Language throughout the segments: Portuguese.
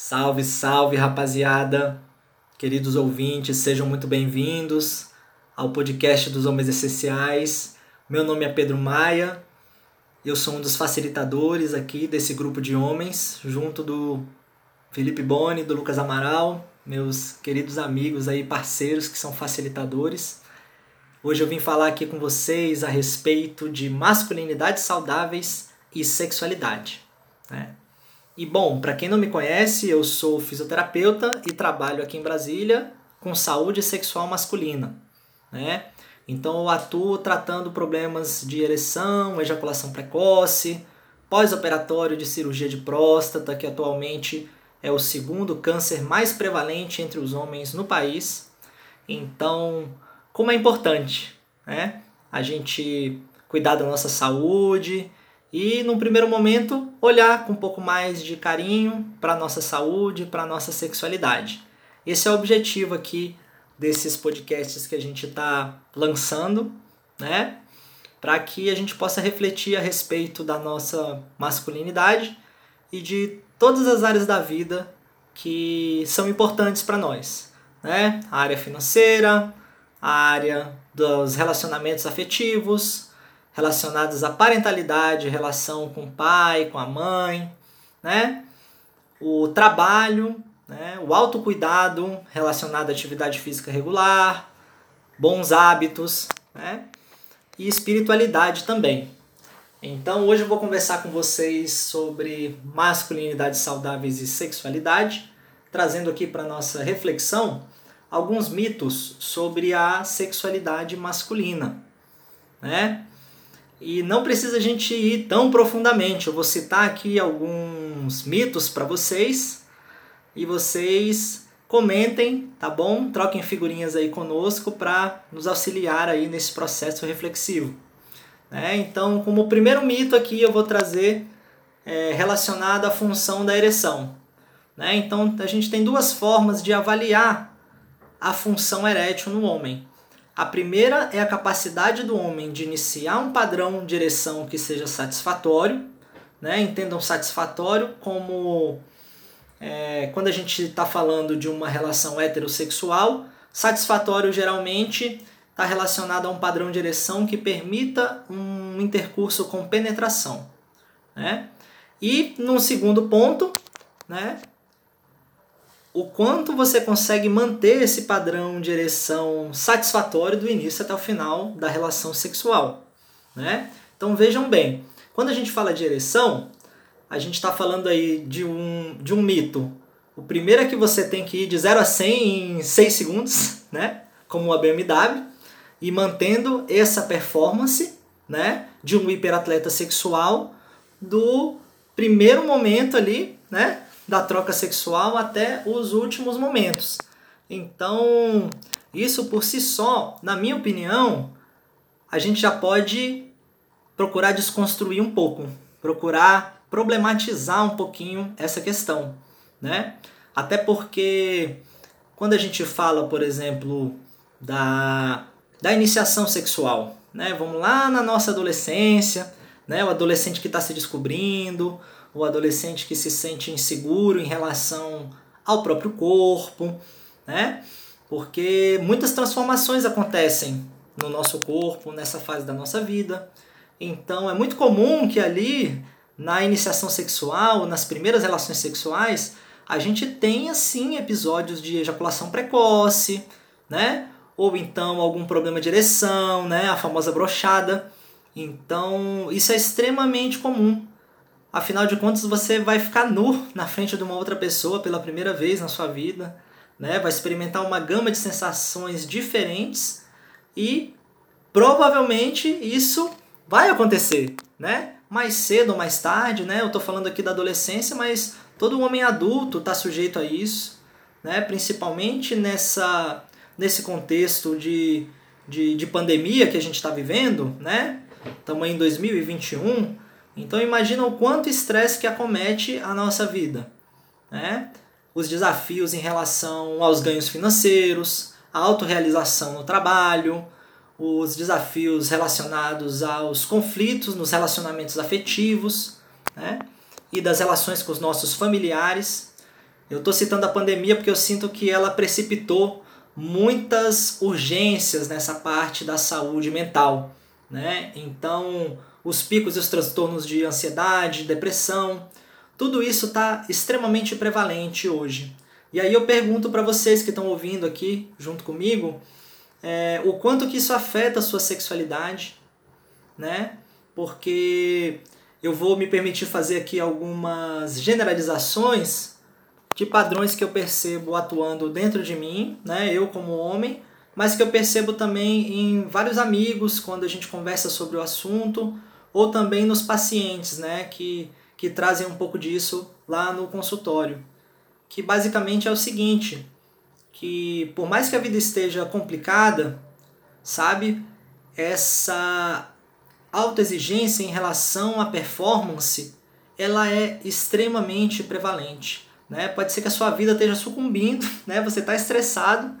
Salve, salve, rapaziada! Queridos ouvintes, sejam muito bem-vindos ao podcast dos Homens Essenciais. Meu nome é Pedro Maia, eu sou um dos facilitadores aqui desse grupo de homens, junto do Felipe Boni, do Lucas Amaral, meus queridos amigos aí, parceiros que são facilitadores. Hoje eu vim falar aqui com vocês a respeito de masculinidades saudáveis e sexualidade. Né? E bom, para quem não me conhece, eu sou fisioterapeuta e trabalho aqui em Brasília com saúde sexual masculina, né? Então eu atuo tratando problemas de ereção, ejaculação precoce, pós-operatório de cirurgia de próstata, que atualmente é o segundo câncer mais prevalente entre os homens no país. Então, como é importante, né? A gente cuidar da nossa saúde, e num primeiro momento olhar com um pouco mais de carinho para nossa saúde, para nossa sexualidade. Esse é o objetivo aqui desses podcasts que a gente está lançando, né? Para que a gente possa refletir a respeito da nossa masculinidade e de todas as áreas da vida que são importantes para nós, né? A área financeira, a área dos relacionamentos afetivos, relacionados à parentalidade, relação com o pai, com a mãe, né? O trabalho, né? o autocuidado relacionado à atividade física regular, bons hábitos, né? E espiritualidade também. Então hoje eu vou conversar com vocês sobre masculinidades saudáveis e sexualidade, trazendo aqui para nossa reflexão alguns mitos sobre a sexualidade masculina, né? E não precisa a gente ir tão profundamente. Eu vou citar aqui alguns mitos para vocês e vocês comentem, tá bom? Troquem figurinhas aí conosco para nos auxiliar aí nesse processo reflexivo. Né? Então, como primeiro mito aqui, eu vou trazer é, relacionado à função da ereção. Né? Então, a gente tem duas formas de avaliar a função erétil no homem. A primeira é a capacidade do homem de iniciar um padrão de ereção que seja satisfatório. Né? Entendam satisfatório como é, quando a gente está falando de uma relação heterossexual, satisfatório geralmente está relacionado a um padrão de ereção que permita um intercurso com penetração. Né? E num segundo ponto, né, o quanto você consegue manter esse padrão de ereção satisfatório do início até o final da relação sexual. Né? Então vejam bem, quando a gente fala de ereção, a gente está falando aí de um, de um mito. O primeiro é que você tem que ir de 0 a 100 em 6 segundos, né? como a BMW, e mantendo essa performance né? de um hiperatleta sexual do primeiro momento ali, né? Da troca sexual até os últimos momentos. Então, isso por si só, na minha opinião, a gente já pode procurar desconstruir um pouco, procurar problematizar um pouquinho essa questão, né? Até porque quando a gente fala, por exemplo, da, da iniciação sexual, né? Vamos lá na nossa adolescência, né? O adolescente que está se descobrindo, o adolescente que se sente inseguro em relação ao próprio corpo, né? Porque muitas transformações acontecem no nosso corpo, nessa fase da nossa vida. Então é muito comum que ali, na iniciação sexual, nas primeiras relações sexuais, a gente tenha sim episódios de ejaculação precoce, né? Ou então algum problema de ereção, né? A famosa brochada. Então, isso é extremamente comum Afinal de contas, você vai ficar nu na frente de uma outra pessoa pela primeira vez na sua vida, né? Vai experimentar uma gama de sensações diferentes e provavelmente isso vai acontecer, né? Mais cedo ou mais tarde, né? Eu tô falando aqui da adolescência, mas todo homem adulto está sujeito a isso, né? Principalmente nessa nesse contexto de, de, de pandemia que a gente está vivendo, né? Estamos em 2021 então imagina o quanto estresse que acomete a nossa vida. Né? Os desafios em relação aos ganhos financeiros, a autorrealização no trabalho, os desafios relacionados aos conflitos nos relacionamentos afetivos né? e das relações com os nossos familiares. Eu estou citando a pandemia porque eu sinto que ela precipitou muitas urgências nessa parte da saúde mental, né? Então, os picos e os transtornos de ansiedade, depressão, tudo isso está extremamente prevalente hoje. E aí eu pergunto para vocês que estão ouvindo aqui junto comigo, é, o quanto que isso afeta a sua sexualidade, né? Porque eu vou me permitir fazer aqui algumas generalizações de padrões que eu percebo atuando dentro de mim, né? Eu como homem, mas que eu percebo também em vários amigos quando a gente conversa sobre o assunto, ou também nos pacientes, né? Que, que trazem um pouco disso lá no consultório. Que basicamente é o seguinte, que por mais que a vida esteja complicada, sabe? Essa autoexigência em relação à performance, ela é extremamente prevalente. Né? Pode ser que a sua vida esteja sucumbindo, né? você está estressado,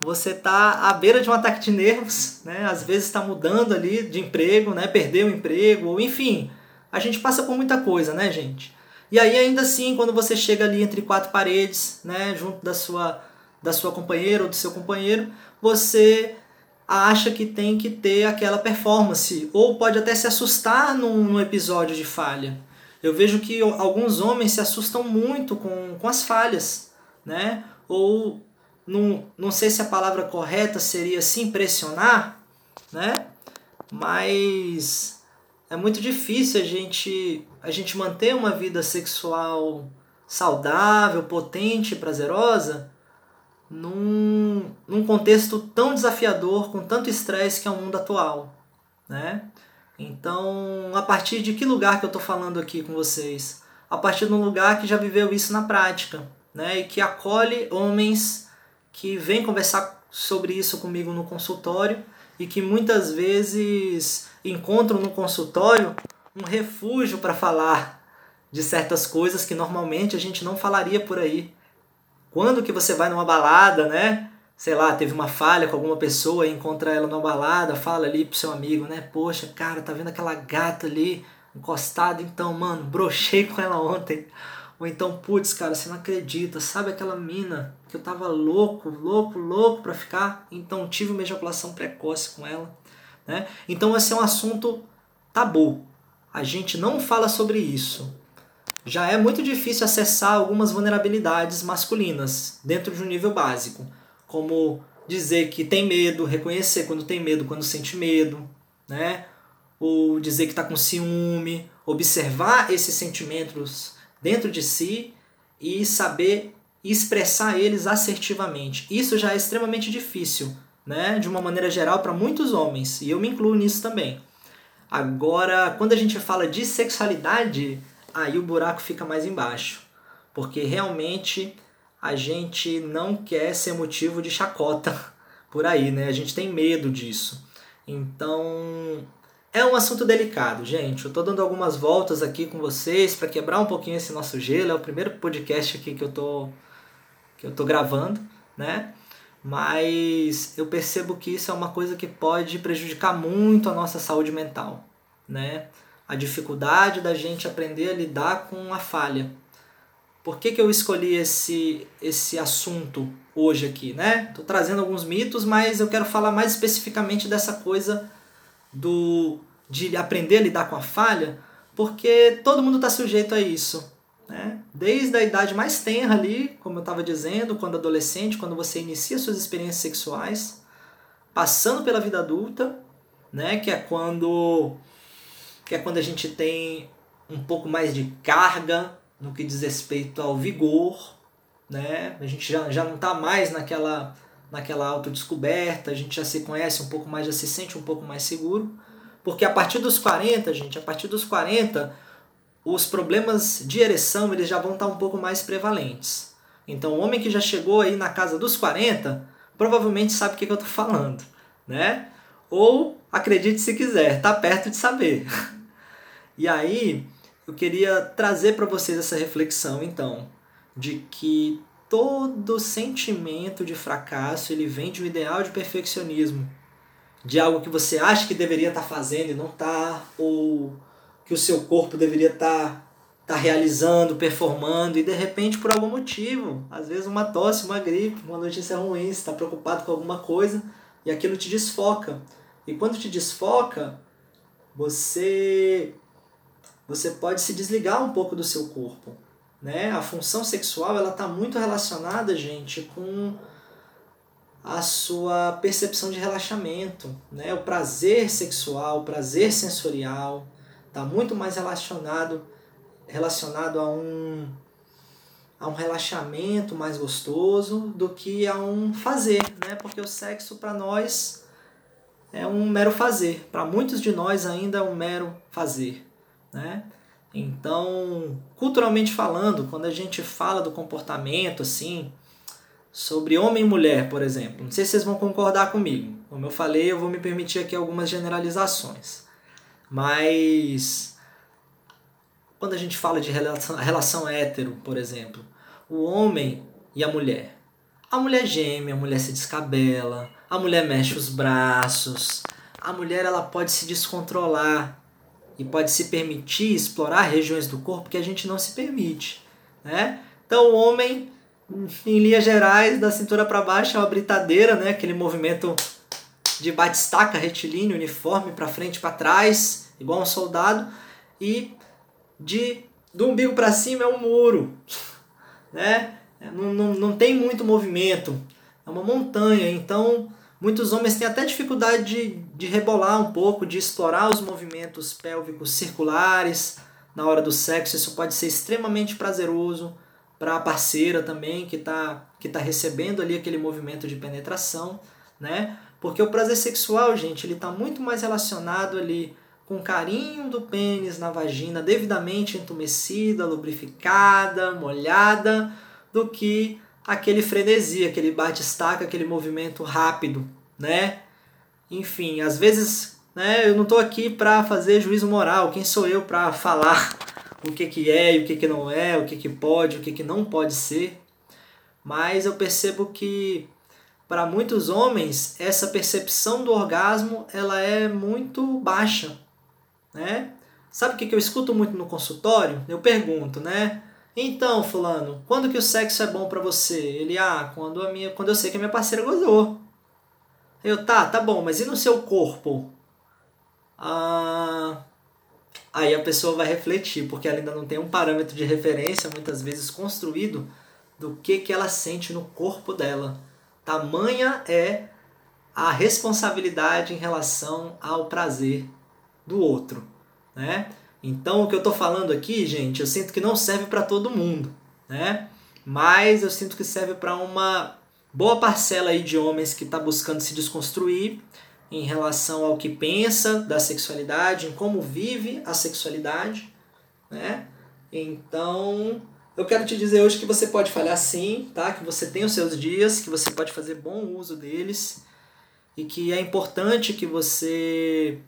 você está à beira de um ataque de nervos, né? às vezes está mudando ali de emprego, né? perdeu o emprego, enfim, a gente passa por muita coisa, né, gente? E aí, ainda assim, quando você chega ali entre quatro paredes, né, junto da sua, da sua companheira ou do seu companheiro, você acha que tem que ter aquela performance, ou pode até se assustar num, num episódio de falha. Eu vejo que alguns homens se assustam muito com, com as falhas, né? Ou não, não sei se a palavra correta seria se impressionar, né? Mas é muito difícil a gente, a gente manter uma vida sexual saudável, potente, prazerosa, num, num contexto tão desafiador, com tanto estresse que é o mundo atual, né? Então, a partir de que lugar que eu estou falando aqui com vocês? A partir de um lugar que já viveu isso na prática, né? E que acolhe homens que vêm conversar sobre isso comigo no consultório e que muitas vezes encontram no consultório um refúgio para falar de certas coisas que normalmente a gente não falaria por aí. Quando que você vai numa balada, né? Sei lá, teve uma falha com alguma pessoa encontra ela numa balada, fala ali pro seu amigo, né? Poxa, cara, tá vendo aquela gata ali encostada? Então, mano, brochei com ela ontem. Ou então, putz, cara, você não acredita, sabe aquela mina que eu tava louco, louco, louco pra ficar? Então tive uma ejaculação precoce com ela. Né? Então esse é um assunto tabu. A gente não fala sobre isso já é muito difícil acessar algumas vulnerabilidades masculinas dentro de um nível básico, como dizer que tem medo, reconhecer quando tem medo, quando sente medo, né? Ou dizer que está com ciúme, observar esses sentimentos dentro de si e saber expressar eles assertivamente. Isso já é extremamente difícil, né? De uma maneira geral para muitos homens, e eu me incluo nisso também. Agora, quando a gente fala de sexualidade, aí o buraco fica mais embaixo. Porque realmente a gente não quer ser motivo de chacota por aí, né? A gente tem medo disso. Então, é um assunto delicado, gente. Eu tô dando algumas voltas aqui com vocês para quebrar um pouquinho esse nosso gelo. É o primeiro podcast aqui que eu tô que eu tô gravando, né? Mas eu percebo que isso é uma coisa que pode prejudicar muito a nossa saúde mental, né? a dificuldade da gente aprender a lidar com a falha. Por que, que eu escolhi esse, esse assunto hoje aqui, né? Estou trazendo alguns mitos, mas eu quero falar mais especificamente dessa coisa do de aprender a lidar com a falha, porque todo mundo está sujeito a isso. Né? Desde a idade mais tenra ali, como eu estava dizendo, quando adolescente, quando você inicia suas experiências sexuais, passando pela vida adulta, né? que é quando que é quando a gente tem um pouco mais de carga no que diz respeito ao vigor, né? A gente já, já não está mais naquela, naquela autodescoberta, a gente já se conhece um pouco mais, já se sente um pouco mais seguro. Porque a partir dos 40, gente, a partir dos 40, os problemas de ereção eles já vão estar um pouco mais prevalentes. Então, o homem que já chegou aí na casa dos 40, provavelmente sabe o que, que eu estou falando, né? Ou, acredite se quiser, tá perto de saber. E aí, eu queria trazer para vocês essa reflexão, então, de que todo sentimento de fracasso ele vem de um ideal de perfeccionismo, de algo que você acha que deveria estar tá fazendo e não está, ou que o seu corpo deveria estar tá, tá realizando, performando e de repente por algum motivo, às vezes uma tosse, uma gripe, uma notícia ruim, você está preocupado com alguma coisa e aquilo te desfoca. E quando te desfoca, você você pode se desligar um pouco do seu corpo, né? A função sexual ela está muito relacionada, gente, com a sua percepção de relaxamento, né? O prazer sexual, o prazer sensorial, está muito mais relacionado relacionado a um a um relaxamento mais gostoso do que a um fazer, né? Porque o sexo para nós é um mero fazer, para muitos de nós ainda é um mero fazer, né? Então, culturalmente falando, quando a gente fala do comportamento assim, sobre homem e mulher, por exemplo, não sei se vocês vão concordar comigo. Como eu falei, eu vou me permitir aqui algumas generalizações. Mas quando a gente fala de relação, relação hétero, por exemplo, o homem e a mulher. A mulher geme, a mulher se descabela, a mulher mexe os braços, a mulher ela pode se descontrolar e pode se permitir explorar regiões do corpo que a gente não se permite, né? Então o homem, em linhas gerais, da cintura para baixo é uma britadeira, né? Aquele movimento de batistaca retilíneo, uniforme para frente e para trás, igual um soldado, e de do umbigo para cima é um muro, né? Não, não, não tem muito movimento, é uma montanha, então muitos homens têm até dificuldade de, de rebolar um pouco, de explorar os movimentos pélvicos circulares na hora do sexo, isso pode ser extremamente prazeroso para a parceira também que está que tá recebendo ali aquele movimento de penetração, né? Porque o prazer sexual, gente, ele está muito mais relacionado ali com carinho do pênis na vagina, devidamente entumecida, lubrificada, molhada, do que aquele frenesi, aquele bate-estaca, aquele movimento rápido, né? Enfim, às vezes, né, eu não estou aqui para fazer juízo moral. Quem sou eu para falar o que que é e o que que não é, o que que pode, o que que não pode ser? Mas eu percebo que para muitos homens essa percepção do orgasmo ela é muito baixa né? Sabe o que eu escuto muito no consultório? Eu pergunto, né? Então, fulano, quando que o sexo é bom para você? Ele, ah, quando, a minha, quando eu sei que a minha parceira gozou. Eu, tá, tá bom, mas e no seu corpo? Ah, aí a pessoa vai refletir, porque ela ainda não tem um parâmetro de referência, muitas vezes construído, do que, que ela sente no corpo dela. Tamanha é a responsabilidade em relação ao prazer do outro, né? Então, o que eu estou falando aqui, gente, eu sinto que não serve para todo mundo, né? Mas eu sinto que serve para uma boa parcela aí de homens que está buscando se desconstruir em relação ao que pensa da sexualidade, em como vive a sexualidade, né? Então, eu quero te dizer hoje que você pode falhar sim, tá? Que você tem os seus dias, que você pode fazer bom uso deles e que é importante que você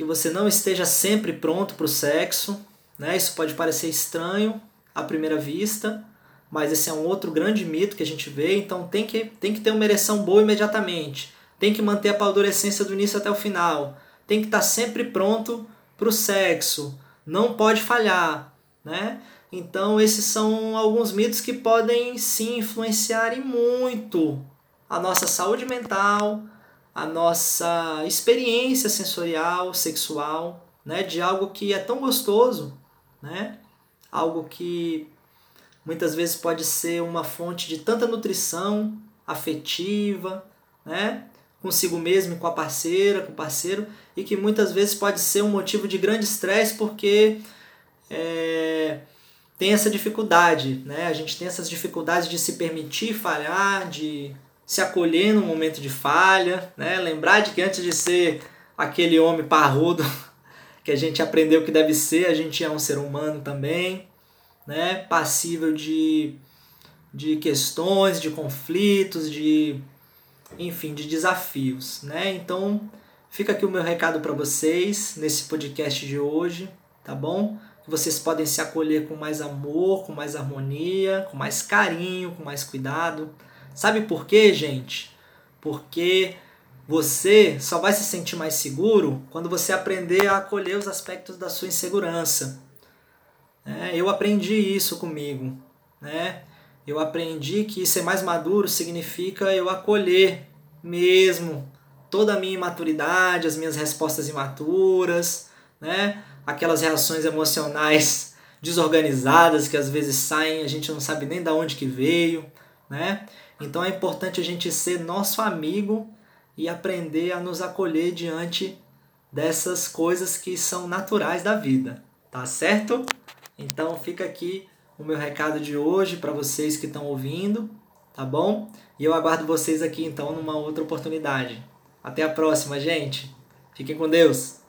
que você não esteja sempre pronto para o sexo, né? Isso pode parecer estranho à primeira vista, mas esse é um outro grande mito que a gente vê, então tem que, tem que ter uma ereção boa imediatamente, tem que manter a paldurecência do início até o final, tem que estar sempre pronto para o sexo, não pode falhar, né? Então esses são alguns mitos que podem sim influenciar muito a nossa saúde mental, a nossa experiência sensorial, sexual, né, de algo que é tão gostoso, né? Algo que muitas vezes pode ser uma fonte de tanta nutrição afetiva, né? Consigo mesmo, com a parceira, com o parceiro, e que muitas vezes pode ser um motivo de grande estresse porque é, tem essa dificuldade, né? A gente tem essas dificuldades de se permitir falhar, de se acolher no momento de falha, né? Lembrar de que antes de ser aquele homem parrudo que a gente aprendeu que deve ser, a gente é um ser humano também, né? Passível de, de questões, de conflitos, de enfim, de desafios, né? Então, fica aqui o meu recado para vocês nesse podcast de hoje, tá bom? Que vocês podem se acolher com mais amor, com mais harmonia, com mais carinho, com mais cuidado Sabe por quê, gente? Porque você só vai se sentir mais seguro quando você aprender a acolher os aspectos da sua insegurança. É, eu aprendi isso comigo, né? Eu aprendi que ser mais maduro significa eu acolher mesmo toda a minha imaturidade, as minhas respostas imaturas, né? Aquelas reações emocionais desorganizadas que às vezes saem, a gente não sabe nem da onde que veio, né? Então é importante a gente ser nosso amigo e aprender a nos acolher diante dessas coisas que são naturais da vida, tá certo? Então fica aqui o meu recado de hoje para vocês que estão ouvindo, tá bom? E eu aguardo vocês aqui então numa outra oportunidade. Até a próxima, gente. Fiquem com Deus.